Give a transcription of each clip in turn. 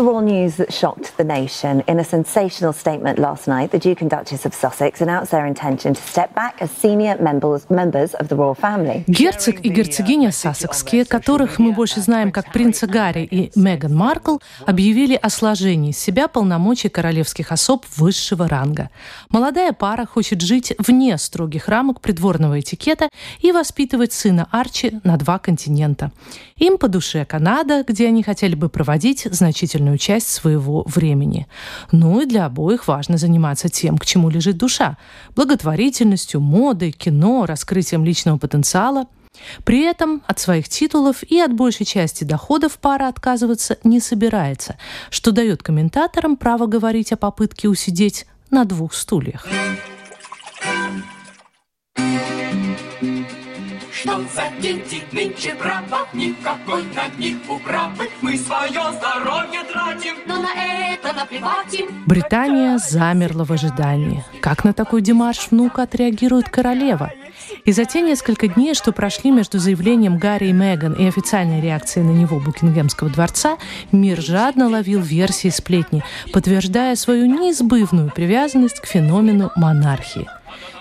The raw news that shocked the nation. In a sensational statement last night, the Duke and Duchess of Sussex announced their intention to step back as senior members, members of the royal family. Герцог и герцогиня Сассекские, которых мы больше знаем как принца Гарри и Меган Маркл, объявили о сложении себя полномочий королевских особ высшего ранга. Молодая пара хочет жить вне строгих рамок придворного этикета и воспитывать сына Арчи на два континента. Им по душе Канада, где они хотели бы проводить значительную часть своего времени. Ну и для обоих важно заниматься тем, к чему лежит душа – благотворительностью, модой, кино, раскрытием личного потенциала – при этом от своих титулов и от большей части доходов пара отказываться не собирается, что дает комментаторам право говорить о попытке усидеть на двух стульях. Что за деньги нынче право, никакой на них управы. Мы свое здоровье тратим, но на это наплевать им. Британия замерла в ожидании. Как на такой демарш внука отреагирует королева? И за те несколько дней, что прошли между заявлением Гарри и Меган и официальной реакцией на него Букингемского дворца, мир жадно ловил версии сплетни, подтверждая свою неизбывную привязанность к феномену монархии.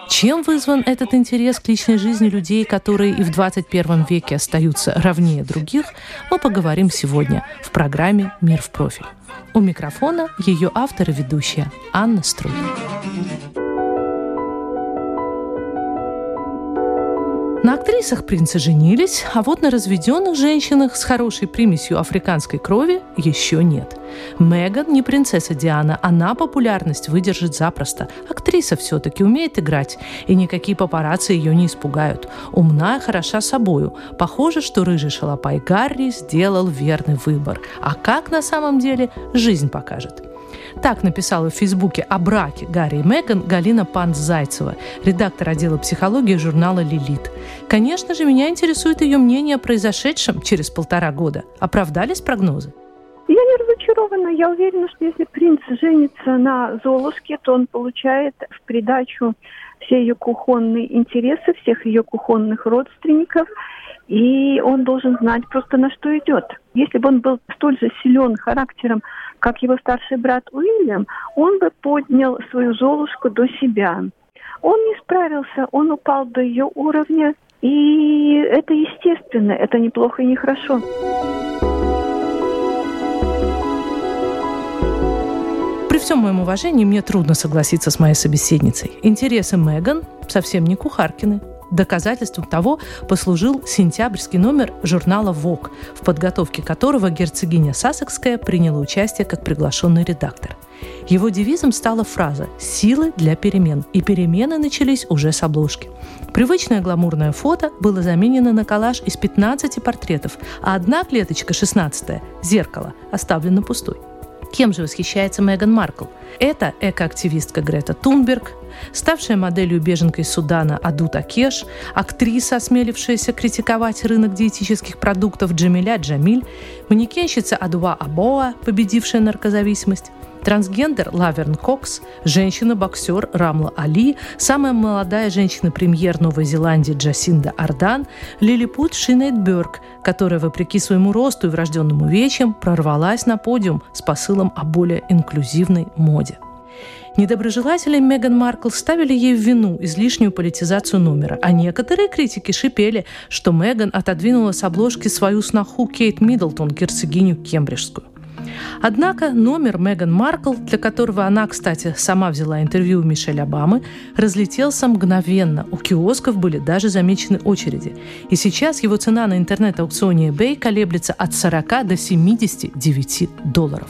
Чем вызван этот интерес к личной жизни людей, которые и в 21 веке остаются равнее других, мы поговорим сегодня в программе «Мир в профиль». У микрофона ее автор и ведущая Анна Струй. На актрисах принцы женились, а вот на разведенных женщинах с хорошей примесью африканской крови еще нет. Меган не принцесса Диана, она популярность выдержит запросто. Актриса все-таки умеет играть, и никакие папарацци ее не испугают. Умна и хороша собою. Похоже, что рыжий шалопай Гарри сделал верный выбор. А как на самом деле, жизнь покажет. Так написала в Фейсбуке о браке Гарри и Меган Галина Панц-Зайцева, редактор отдела психологии журнала «Лилит». Конечно же, меня интересует ее мнение о произошедшем через полтора года. Оправдались прогнозы? Разочарована. Я уверена, что если принц женится на Золушке, то он получает в придачу все ее кухонные интересы, всех ее кухонных родственников, и он должен знать просто на что идет. Если бы он был столь же силен характером, как его старший брат Уильям, он бы поднял свою Золушку до себя. Он не справился, он упал до ее уровня, и это естественно, это неплохо и нехорошо. При всем моем уважении мне трудно согласиться с моей собеседницей. Интересы Меган совсем не кухаркины. Доказательством того послужил сентябрьский номер журнала «Вок», в подготовке которого герцогиня Сассекская приняла участие как приглашенный редактор. Его девизом стала фраза «Силы для перемен», и перемены начались уже с обложки. Привычное гламурное фото было заменено на коллаж из 15 портретов, а одна клеточка, 16 зеркало, оставлена пустой. Кем же восхищается Меган Маркл? Это экоактивистка Грета Тунберг, ставшая моделью беженкой Судана Аду Такеш, актриса, осмелившаяся критиковать рынок диетических продуктов Джамиля Джамиль, манекенщица Адуа Абоа, победившая наркозависимость, трансгендер Лаверн Кокс, женщина-боксер Рамла Али, самая молодая женщина-премьер Новой Зеландии Джасинда Ардерн, лилипут Шинейд Бёрк, которая, вопреки своему росту и врожденным увечьям, прорвалась на подиум с посылом о более инклюзивной моде. Недоброжелатели Меган Маркл ставили ей в вину излишнюю политизацию номера, а некоторые критики шипели, что Меган отодвинула с обложки свою сноху Кейт Миддлтон, герцогиню Кембриджскую. Однако номер Меган Маркл, для которого она, кстати, сама взяла интервью у Мишель Обамы, разлетелся мгновенно. У киосков были даже замечены очереди. И сейчас его цена на интернет-аукционе eBay колеблется от 40 до 79 долларов.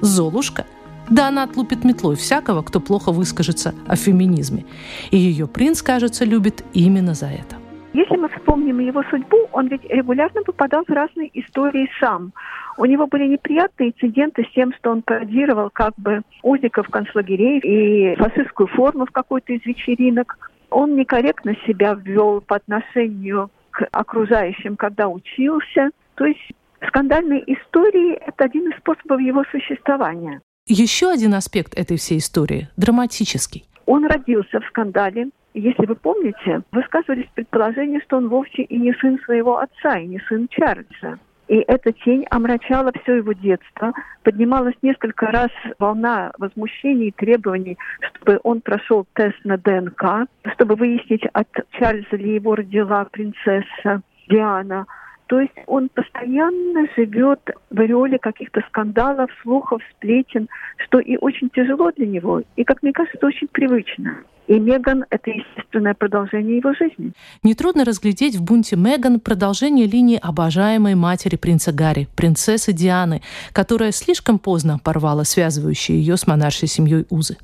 Золушка Да она отлупит метлой всякого, кто плохо выскажется о феминизме. И ее принц, кажется, любит именно за это. Если мы вспомним его судьбу, он ведь регулярно попадал в разные истории сам. У него были неприятные инциденты с тем, что он пародировал как бы узников концлагерей и фашистскую форму в какой-то из вечеринок. Он некорректно себя ввел по отношению к окружающим, когда учился. То есть скандальные истории – это один из способов его существования. Еще один аспект этой всей истории – драматический. Он родился в скандале. Если вы помните, высказывались предположения, что он вовсе и не сын своего отца, и не сын Чарльза. И эта тень омрачала все его детство. Поднималась несколько раз волна возмущений и требований, чтобы он прошел тест на ДНК, чтобы выяснить, от Чарльза ли его родила принцесса Диана. То есть он постоянно живет в ореоле каких-то скандалов, слухов, сплетен, что и очень тяжело для него, и, как мне кажется, очень привычно. И Меган – это естественное продолжение его жизни. Нетрудно разглядеть в бунте Меган продолжение линии обожаемой матери принца Гарри, принцессы Дианы, которая слишком поздно порвала связывающие ее с монаршей семьей узы.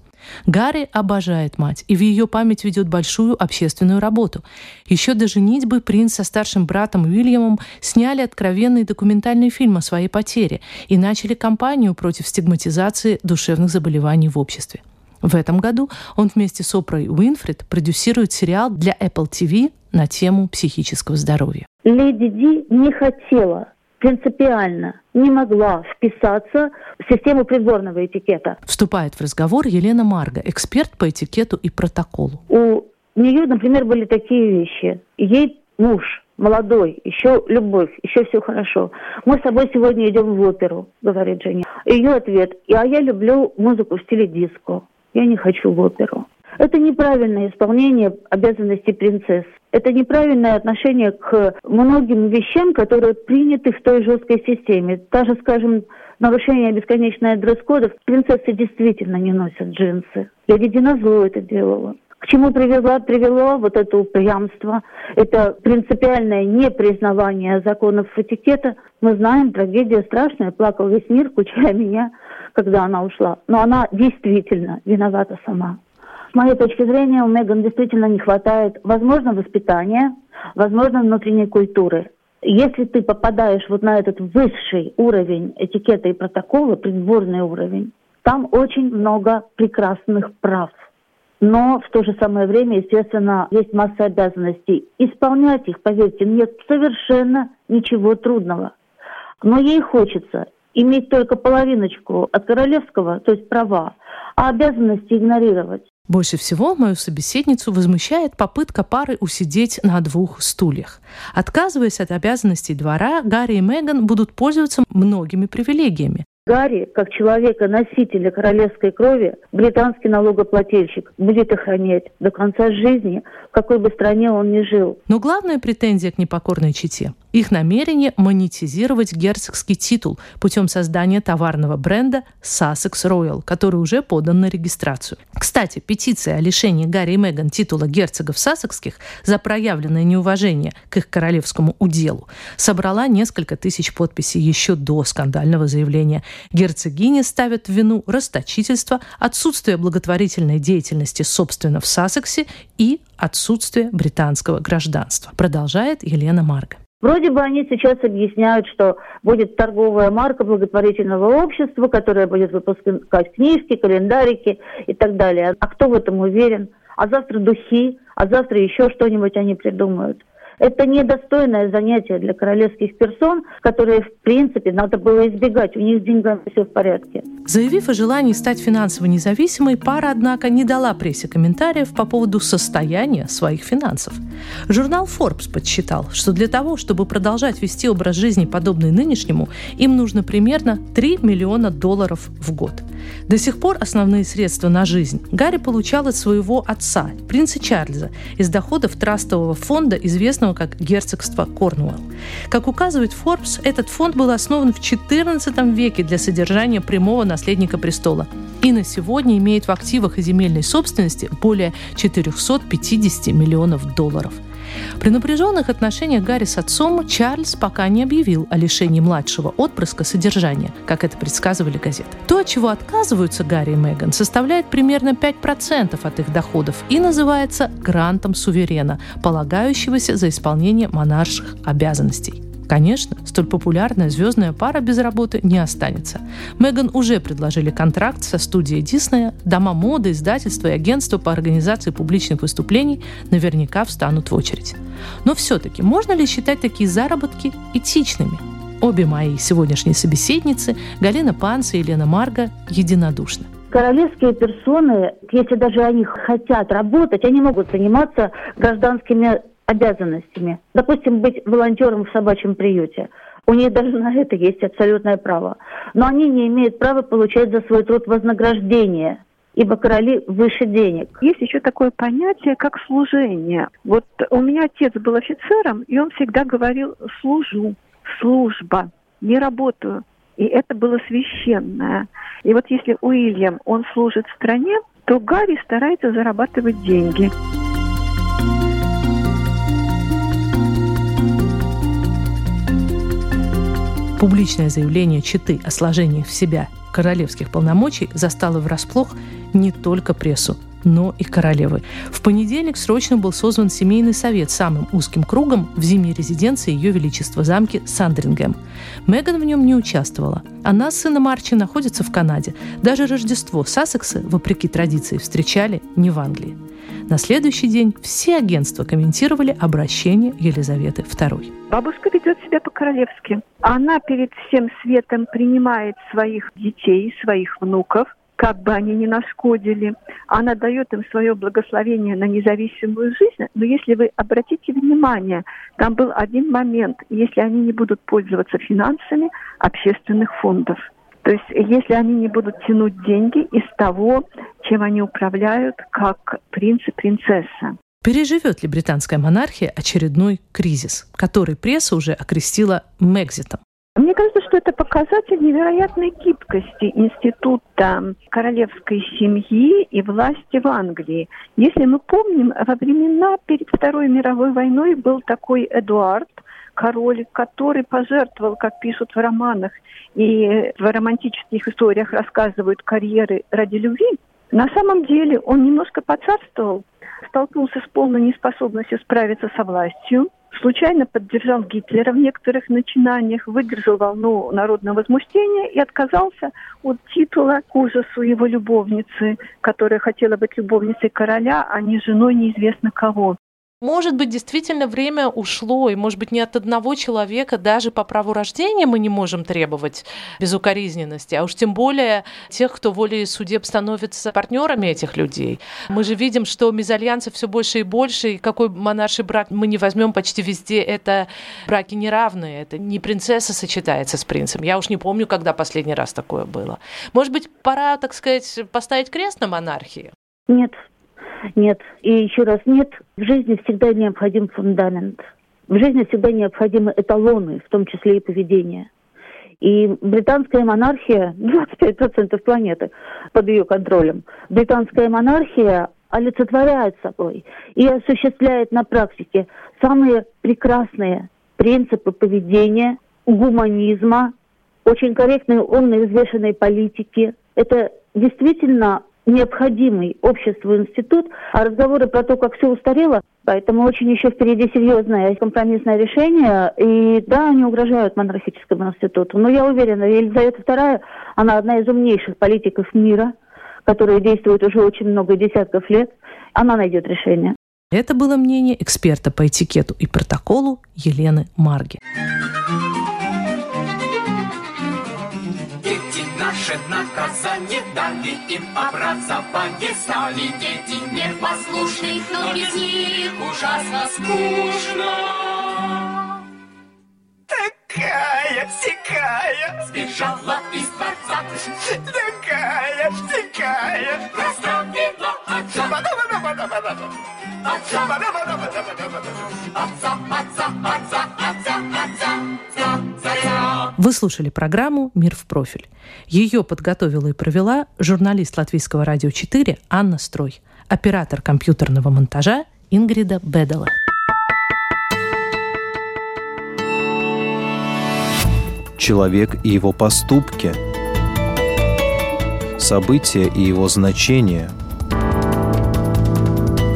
Гарри обожает мать и в ее память ведет большую общественную работу. Еще до женитьбы принц со старшим братом Уильямом сняли откровенный документальный фильм о своей потере и начали кампанию против стигматизации душевных заболеваний в обществе. В этом году он вместе с Опрой Уинфрид продюсирует сериал для Apple TV на тему психического здоровья. Леди Ди не хотела принципиально не могла вписаться в систему придворного этикета. Вступает в разговор Елена Марга, эксперт по этикету и протоколу. У нее, например, были такие вещи. Ей муж молодой, еще любовь, еще все хорошо. Мы с тобой сегодня идем в оперу, говорит Женя. Ее ответ, а я люблю музыку в стиле диско я не хочу в оперу. Это неправильное исполнение обязанностей принцесс. Это неправильное отношение к многим вещам, которые приняты в той жесткой системе. Даже, скажем, нарушение бесконечное дресс-кодов. Принцессы действительно не носят джинсы. Леди Динозло это делала. К чему привело, привело вот это упрямство, это принципиальное непризнавание законов этикета. Мы знаем, трагедия страшная, плакал весь мир, включая меня когда она ушла. Но она действительно виновата сама. С моей точки зрения, у Меган действительно не хватает, возможно, воспитания, возможно, внутренней культуры. Если ты попадаешь вот на этот высший уровень этикета и протокола, придворный уровень, там очень много прекрасных прав. Но в то же самое время, естественно, есть масса обязанностей. Исполнять их, поверьте, нет совершенно ничего трудного. Но ей хочется иметь только половиночку от королевского, то есть права, а обязанности игнорировать. Больше всего мою собеседницу возмущает попытка пары усидеть на двух стульях. Отказываясь от обязанностей двора, Гарри и Меган будут пользоваться многими привилегиями. Гарри, как человека-носителя королевской крови, британский налогоплательщик, будет охранять до конца жизни, в какой бы стране он ни жил. Но главная претензия к непокорной чете – их намерение монетизировать герцогский титул путем создания товарного бренда Sussex Royal, который уже подан на регистрацию. Кстати, петиция о лишении Гарри и Меган титула герцогов сассекских за проявленное неуважение к их королевскому уделу собрала несколько тысяч подписей еще до скандального заявления Герцогини ставят в вину расточительство, отсутствие благотворительной деятельности, собственно, в Сассексе и отсутствие британского гражданства. Продолжает Елена Марга. Вроде бы они сейчас объясняют, что будет торговая марка благотворительного общества, которая будет выпускать книжки, календарики и так далее. А кто в этом уверен? А завтра духи, а завтра еще что-нибудь они придумают. Это недостойное занятие для королевских персон, которые, в принципе, надо было избегать. У них с деньгами все в порядке. Заявив о желании стать финансово независимой, пара, однако, не дала прессе комментариев по поводу состояния своих финансов. Журнал Forbes подсчитал, что для того, чтобы продолжать вести образ жизни, подобный нынешнему, им нужно примерно 3 миллиона долларов в год. До сих пор основные средства на жизнь Гарри получал от своего отца, принца Чарльза, из доходов трастового фонда, известного известного как герцогство Корнуэлл. Как указывает Forbes, этот фонд был основан в XIV веке для содержания прямого наследника престола и на сегодня имеет в активах и земельной собственности более 450 миллионов долларов – При напряженных отношениях Гарри с отцом Чарльз пока не объявил о лишении младшего отпрыска содержания, как это предсказывали газеты. То, от чего отказываются Гарри и Меган, составляет примерно 5% от их доходов и называется грантом суверена, полагающегося за исполнение монарших обязанностей. Конечно, столь популярная звездная пара без работы не останется. Меган уже предложили контракт со студией Диснея, дома моды, издательства и агентства по организации публичных выступлений наверняка встанут в очередь. Но все-таки можно ли считать такие заработки этичными? Обе мои сегодняшние собеседницы, Галина Панца и Елена Марга, единодушны. Королевские персоны, если даже они хотят работать, они могут заниматься гражданскими обязанностями. Допустим, быть волонтером в собачьем приюте. У них даже на это есть абсолютное право. Но они не имеют права получать за свой труд вознаграждение ибо короли выше денег. Есть еще такое понятие, как служение. Вот у меня отец был офицером, и он всегда говорил «служу», «служба», «не работаю». И это было священное. И вот если Уильям, он служит стране, то Гарри старается зарабатывать деньги. Публичное заявление Читы о сложении в себя королевских полномочий застало врасплох не только прессу, но и королевы. В понедельник срочно был созван семейный совет самым узким кругом в зимней резиденции Ее Величества замки Сандрингем. Меган в нем не участвовала. Она с сыном Арчи находится в Канаде. Даже Рождество Сассекса, вопреки традиции, встречали не в Англии. На следующий день все агентства комментировали обращение Елизаветы II. Бабушка ведет себя по-королевски. Она перед всем светом принимает своих детей, своих внуков, как бы они ни нашкодили. Она дает им свое благословение на независимую жизнь. Но если вы обратите внимание, там был один момент, если они не будут пользоваться финансами общественных фондов – то есть если они не будут тянуть деньги из того, чем они управляют, как принц и принцесса. Переживет ли британская монархия очередной кризис, который пресса уже окрестила Мегзитом? Мне кажется, что это показатель невероятной гибкости института королевской семьи и власти в Англии. Если мы помним, во времена перед Второй мировой войной был такой Эдуард, король, который пожертвовал, как пишут в романах и в романтических историях рассказывают карьеры ради любви, на самом деле он немножко поцарствовал, столкнулся с полной неспособностью справиться со властью, случайно поддержал Гитлера в некоторых начинаниях, выдержал волну народного возмущения и отказался от титула к ужасу его любовницы, которая хотела быть любовницей короля, а не женой неизвестно кого. Может быть, действительно время ушло, и, может быть, ни от одного человека даже по праву рождения мы не можем требовать безукоризненности, а уж тем более тех, кто волей судеб становится партнерами этих людей. Мы же видим, что мезальянсов все больше и больше, и какой монарший брак мы не возьмем почти везде, это браки неравные, это не принцесса сочетается с принцем. Я уж не помню, когда последний раз такое было. Может быть, пора, так сказать, поставить крест на монархии? Нет, нет. И еще раз нет. В жизни всегда необходим фундамент. В жизни всегда необходимы эталоны, в том числе и поведение. И британская монархия, 25% планеты под ее контролем, британская монархия олицетворяет собой и осуществляет на практике самые прекрасные принципы поведения, гуманизма, очень корректной, умной, взвешенной политики. Это действительно необходимый обществу институт, а разговоры про то, как все устарело, поэтому очень еще впереди серьезное компромиссное решение, и да, они угрожают монархическому институту. Но я уверена, Елизавета II, она одна из умнейших политиков мира, которая действует уже очень много десятков лет, она найдет решение. Это было мнение эксперта по этикету и протоколу Елены Марги. Наше наказание дали им образование. Стали дети непослушны, но без них ужасно скучно. Такая, всякая Сбежала из дворца Такая, всякая Отца Отца, отца, отца, отца, отца вы слушали программу «Мир в профиль». Ее подготовила и провела журналист Латвийского радио 4 Анна Строй, оператор компьютерного монтажа Ингрида Бедала. Человек и его поступки. События и его значения.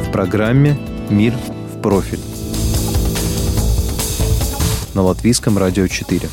В программе «Мир в профиль» на Латвийском радио 4.